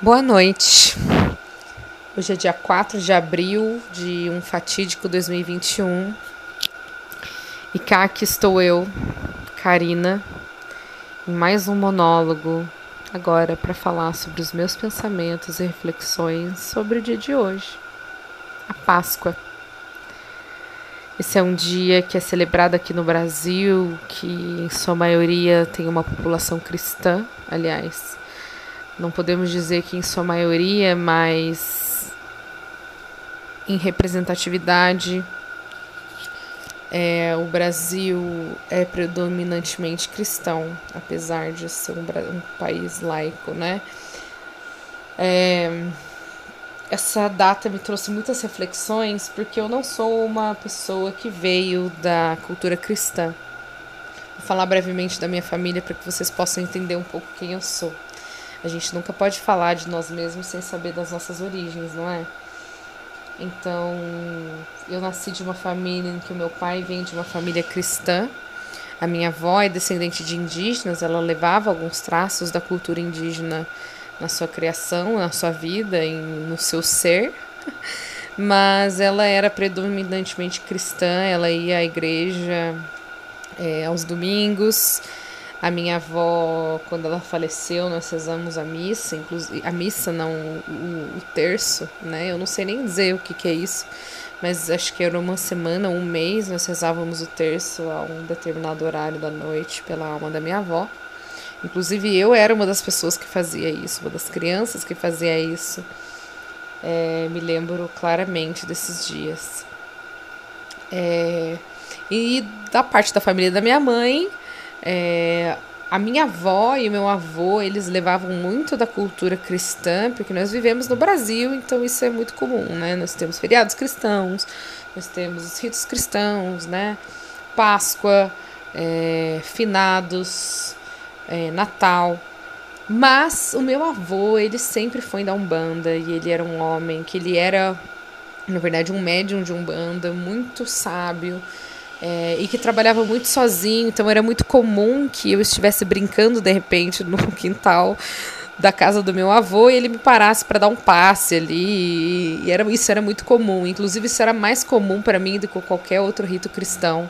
Boa noite. Hoje é dia 4 de abril de um fatídico 2021. E cá aqui estou eu, Karina, em mais um monólogo, agora para falar sobre os meus pensamentos e reflexões sobre o dia de hoje, a Páscoa. Esse é um dia que é celebrado aqui no Brasil, que em sua maioria tem uma população cristã, aliás não podemos dizer que em sua maioria, mas em representatividade, é, o Brasil é predominantemente cristão, apesar de ser um, um país laico, né? É, essa data me trouxe muitas reflexões porque eu não sou uma pessoa que veio da cultura cristã. Vou falar brevemente da minha família para que vocês possam entender um pouco quem eu sou. A gente nunca pode falar de nós mesmos sem saber das nossas origens, não é? Então, eu nasci de uma família em que o meu pai vem de uma família cristã. A minha avó é descendente de indígenas, ela levava alguns traços da cultura indígena na sua criação, na sua vida, em, no seu ser. Mas ela era predominantemente cristã, ela ia à igreja é, aos domingos. A minha avó, quando ela faleceu, nós rezamos a missa, inclusive a missa não o, o, terço, né? Eu não sei nem dizer o que, que é isso, mas acho que era uma semana, um mês, nós rezávamos o terço a um determinado horário da noite pela alma da minha avó. Inclusive eu era uma das pessoas que fazia isso, uma das crianças que fazia isso. É, me lembro claramente desses dias. É, e da parte da família da minha mãe, é, a minha avó e o meu avô, eles levavam muito da cultura cristã, porque nós vivemos no Brasil, então isso é muito comum, né? Nós temos feriados cristãos, nós temos os ritos cristãos, né? Páscoa, é, finados, é, Natal. Mas o meu avô, ele sempre foi da Umbanda e ele era um homem que ele era, na verdade, um médium de Umbanda, muito sábio, é, e que trabalhava muito sozinho, então era muito comum que eu estivesse brincando de repente no quintal da casa do meu avô e ele me parasse para dar um passe ali. E era, isso era muito comum. Inclusive, isso era mais comum para mim do que qualquer outro rito cristão.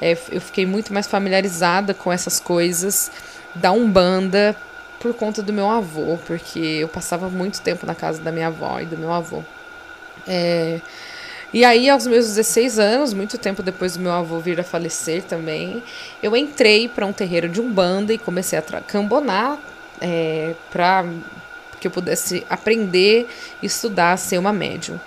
É, eu fiquei muito mais familiarizada com essas coisas da Umbanda por conta do meu avô, porque eu passava muito tempo na casa da minha avó e do meu avô. É, e aí, aos meus 16 anos, muito tempo depois do meu avô vir a falecer também, eu entrei para um terreiro de umbanda e comecei a cambonar é, para que eu pudesse aprender estudar ser uma médium.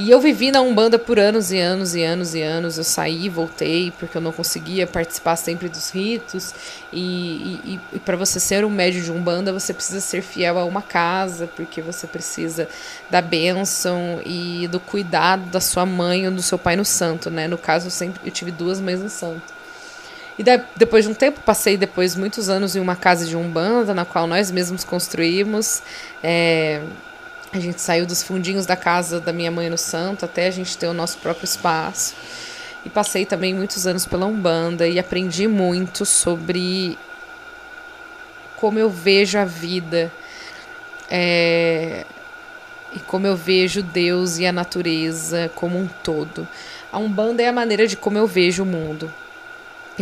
E eu vivi na Umbanda por anos e anos e anos e anos. Eu saí, voltei, porque eu não conseguia participar sempre dos ritos. E, e, e para você ser um médio de Umbanda, você precisa ser fiel a uma casa, porque você precisa da bênção e do cuidado da sua mãe ou do seu pai no santo, né? No caso, eu sempre eu tive duas mães no santo. E depois de um tempo, passei depois muitos anos em uma casa de Umbanda, na qual nós mesmos construímos. É, a gente saiu dos fundinhos da casa da minha mãe no Santo até a gente ter o nosso próprio espaço. E passei também muitos anos pela Umbanda e aprendi muito sobre como eu vejo a vida é, e como eu vejo Deus e a natureza como um todo. A Umbanda é a maneira de como eu vejo o mundo.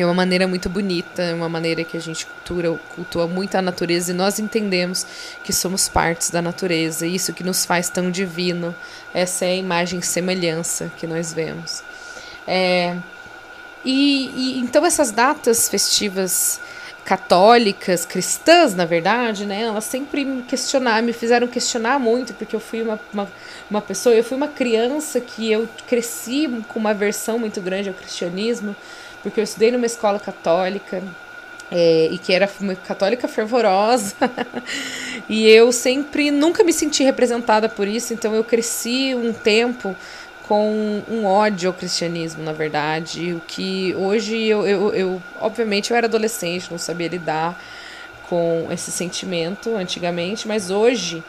É uma maneira muito bonita, é uma maneira que a gente cultura, cultua muito a natureza e nós entendemos que somos partes da natureza, isso que nos faz tão divino. Essa é a imagem e semelhança que nós vemos. É, e, e então essas datas festivas católicas, cristãs, na verdade, né? Elas sempre me questionaram, me fizeram questionar muito, porque eu fui uma, uma, uma pessoa, eu fui uma criança que eu cresci com uma aversão muito grande ao cristianismo porque eu estudei numa escola católica é, e que era uma católica fervorosa e eu sempre nunca me senti representada por isso então eu cresci um tempo com um ódio ao cristianismo na verdade o que hoje eu, eu, eu obviamente eu era adolescente não sabia lidar com esse sentimento antigamente mas hoje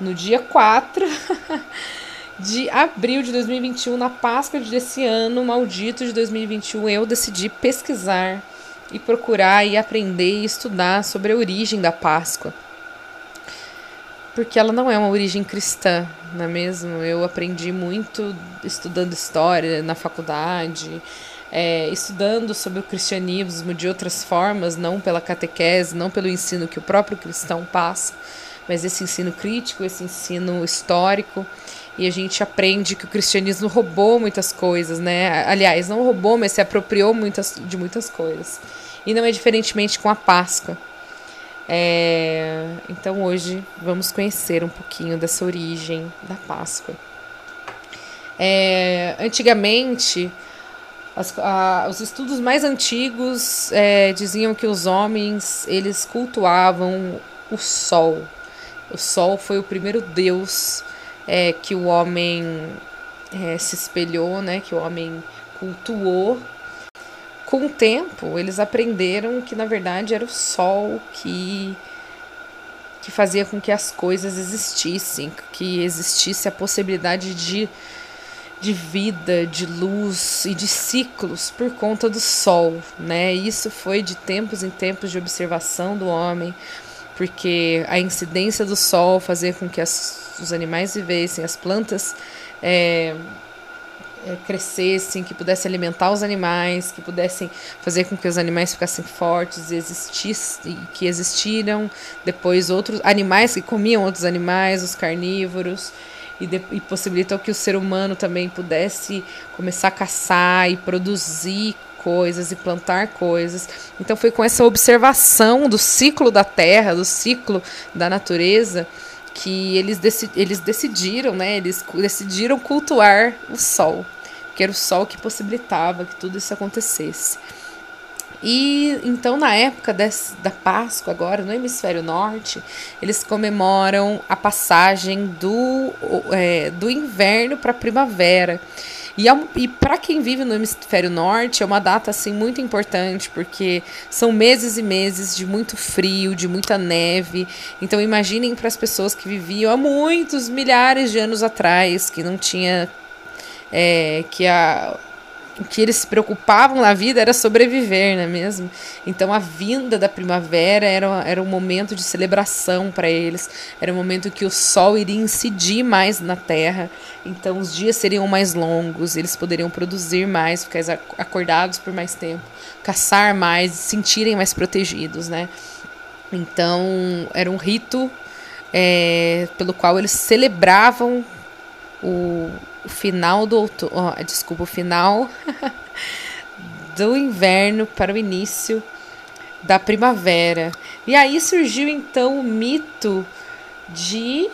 no dia 4 de abril de 2021, na Páscoa desse ano maldito de 2021, eu decidi pesquisar e procurar e aprender e estudar sobre a origem da Páscoa. porque ela não é uma origem cristã, não é mesmo? Eu aprendi muito estudando história na faculdade, é, estudando sobre o cristianismo de outras formas, não pela catequese, não pelo ensino que o próprio cristão passa, mas esse ensino crítico, esse ensino histórico. E a gente aprende que o cristianismo roubou muitas coisas, né? Aliás, não roubou, mas se apropriou muitas, de muitas coisas. E não é diferentemente com a Páscoa. É, então hoje vamos conhecer um pouquinho dessa origem da Páscoa. É, antigamente, as, a, os estudos mais antigos é, diziam que os homens eles cultuavam o sol. O sol foi o primeiro deus é, que o homem é, se espelhou, né? Que o homem cultuou com o tempo, eles aprenderam que na verdade era o sol que que fazia com que as coisas existissem, que existisse a possibilidade de, de vida, de luz e de ciclos por conta do sol, né? Isso foi de tempos em tempos de observação do homem, porque a incidência do sol fazia com que as, os animais vivessem, as plantas é, é, crescessem, que pudessem alimentar os animais, que pudessem fazer com que os animais ficassem fortes e existissem, que existiram depois outros animais que comiam outros animais, os carnívoros, e, de, e possibilitou que o ser humano também pudesse começar a caçar e produzir coisas e plantar coisas. Então foi com essa observação do ciclo da terra, do ciclo da natureza, que eles, deci eles decidiram, né? Eles decidiram cultuar o sol, que era o sol que possibilitava que tudo isso acontecesse. E então, na época da Páscoa, agora no hemisfério norte, eles comemoram a passagem do, é, do inverno para a primavera. E, é, e para quem vive no hemisfério norte, é uma data assim muito importante, porque são meses e meses de muito frio, de muita neve. Então imaginem para as pessoas que viviam há muitos milhares de anos atrás, que não tinha é, que a o que eles se preocupavam na vida era sobreviver, não é mesmo? Então a vinda da primavera era, era um momento de celebração para eles, era um momento que o sol iria incidir mais na terra, então os dias seriam mais longos, eles poderiam produzir mais, ficar acordados por mais tempo, caçar mais, se sentirem mais protegidos, né? Então era um rito é, pelo qual eles celebravam o, o final do outono, oh, desculpa, o final do inverno para o início da primavera. E aí surgiu então o mito de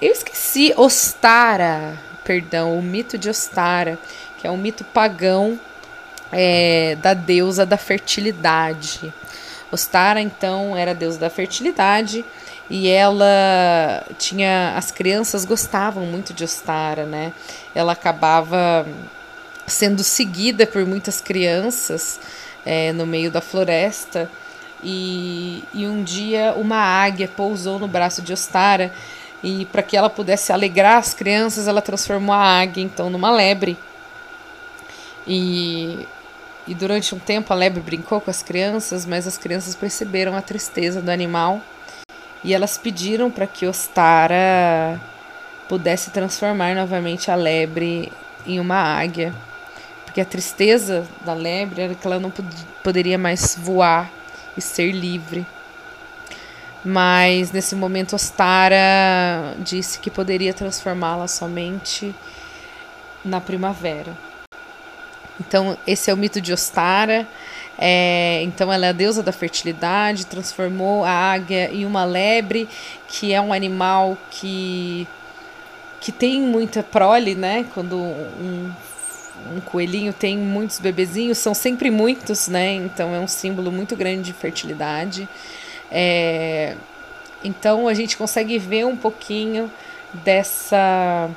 eu esqueci Ostara, perdão, o mito de Ostara, que é um mito pagão é, da deusa da fertilidade. Ostara, então, era a deusa da fertilidade e ela tinha as crianças gostavam muito de Ostara, né? Ela acabava sendo seguida por muitas crianças é, no meio da floresta. E, e um dia uma águia pousou no braço de Ostara e para que ela pudesse alegrar as crianças ela transformou a águia então numa lebre. E e durante um tempo a lebre brincou com as crianças, mas as crianças perceberam a tristeza do animal e elas pediram para que Ostara pudesse transformar novamente a lebre em uma águia. Porque a tristeza da lebre era que ela não pod poderia mais voar e ser livre. Mas nesse momento Ostara disse que poderia transformá-la somente na primavera. Então, esse é o mito de Ostara. É, então ela é a deusa da fertilidade, transformou a águia em uma lebre, que é um animal que, que tem muita prole, né? Quando um, um coelhinho tem muitos bebezinhos, são sempre muitos, né? Então é um símbolo muito grande de fertilidade. É, então a gente consegue ver um pouquinho dessa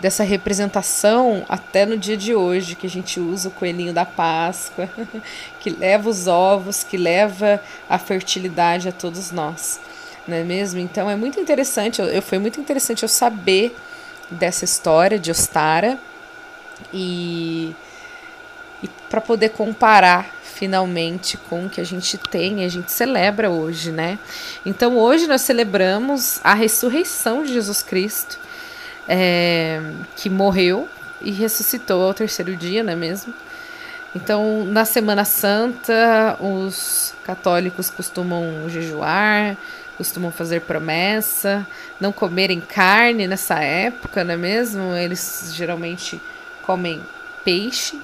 dessa representação até no dia de hoje, que a gente usa o coelhinho da Páscoa, que leva os ovos, que leva a fertilidade a todos nós, não é mesmo? Então é muito interessante, eu, foi muito interessante eu saber dessa história de Ostara e, e para poder comparar finalmente com o que a gente tem e a gente celebra hoje, né? Então hoje nós celebramos a ressurreição de Jesus Cristo, é, que morreu e ressuscitou ao terceiro dia, não é mesmo? Então, na Semana Santa, os católicos costumam jejuar, costumam fazer promessa, não comerem carne nessa época, não é mesmo? Eles geralmente comem peixe.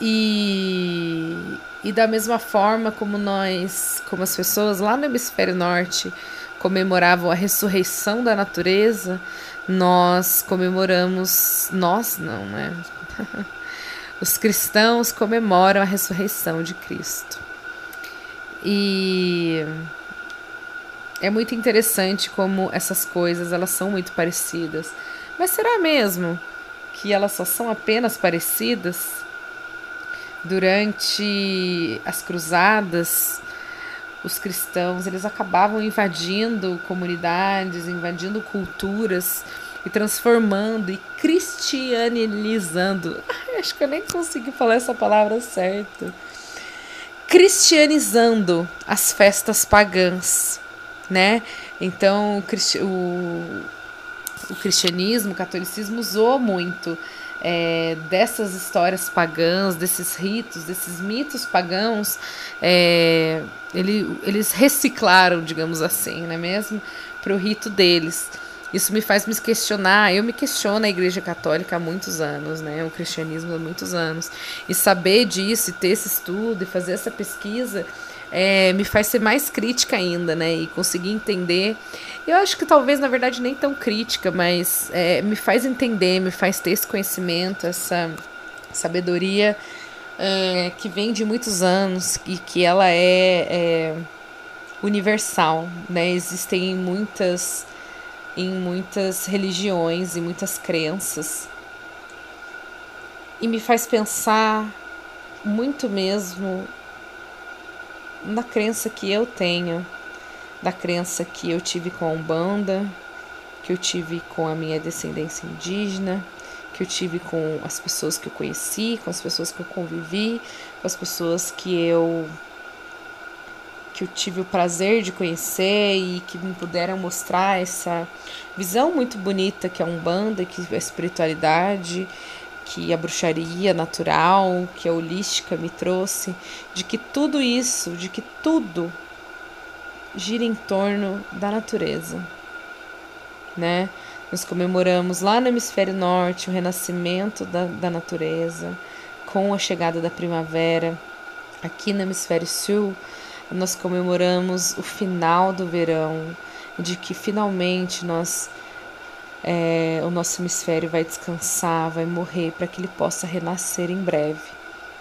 E, e da mesma forma como nós, como as pessoas lá no hemisfério norte comemoravam a ressurreição da natureza, nós comemoramos, nós não, né? Os cristãos comemoram a ressurreição de Cristo. E é muito interessante como essas coisas elas são muito parecidas. Mas será mesmo que elas só são apenas parecidas? Durante as cruzadas, os cristãos eles acabavam invadindo comunidades, invadindo culturas e transformando e cristianizando. Acho que eu nem consegui falar essa palavra certa. Cristianizando as festas pagãs né? Então, o, o cristianismo, o catolicismo usou muito é, dessas histórias pagãs, desses ritos, desses mitos pagãos, é, ele, eles reciclaram, digamos assim, não é mesmo? Para o rito deles. Isso me faz me questionar. Eu me questiono a Igreja Católica há muitos anos, né? O cristianismo há muitos anos. E saber disso, e ter esse estudo, e fazer essa pesquisa, é, me faz ser mais crítica ainda, né? E conseguir entender. Eu acho que talvez, na verdade, nem tão crítica, mas é, me faz entender, me faz ter esse conhecimento, essa sabedoria é, que vem de muitos anos e que ela é, é universal, né? Existem muitas em muitas religiões e muitas crenças. E me faz pensar muito mesmo na crença que eu tenho, da crença que eu tive com a Umbanda, que eu tive com a minha descendência indígena, que eu tive com as pessoas que eu conheci, com as pessoas que eu convivi, com as pessoas que eu que eu tive o prazer de conhecer e que me puderam mostrar essa visão muito bonita que é a Umbanda, que é a espiritualidade, que a bruxaria natural, que a holística me trouxe, de que tudo isso, de que tudo gira em torno da natureza, né? Nós comemoramos lá no hemisfério norte o renascimento da, da natureza, com a chegada da primavera. Aqui no hemisfério sul, nós comemoramos o final do verão, de que finalmente nós é, o nosso hemisfério vai descansar, vai morrer para que ele possa renascer em breve,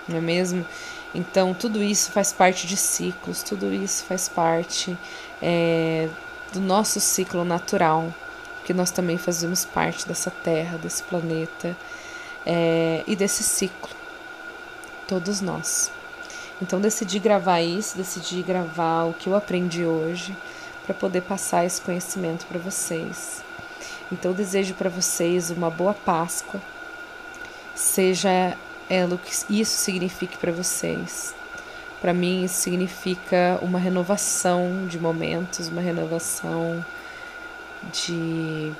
não é mesmo? Então, tudo isso faz parte de ciclos, tudo isso faz parte é, do nosso ciclo natural, que nós também fazemos parte dessa Terra, desse planeta é, e desse ciclo, todos nós. Então, decidi gravar isso, decidi gravar o que eu aprendi hoje para poder passar esse conhecimento para vocês. Então, desejo para vocês uma boa Páscoa, seja ela o que isso signifique para vocês. Para mim, isso significa uma renovação de momentos, uma renovação de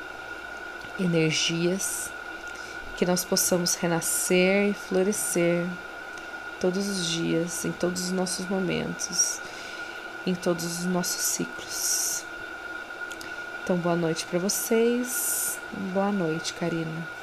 energias, que nós possamos renascer e florescer todos os dias, em todos os nossos momentos, em todos os nossos ciclos. Então, boa noite para vocês. Boa noite, Karina.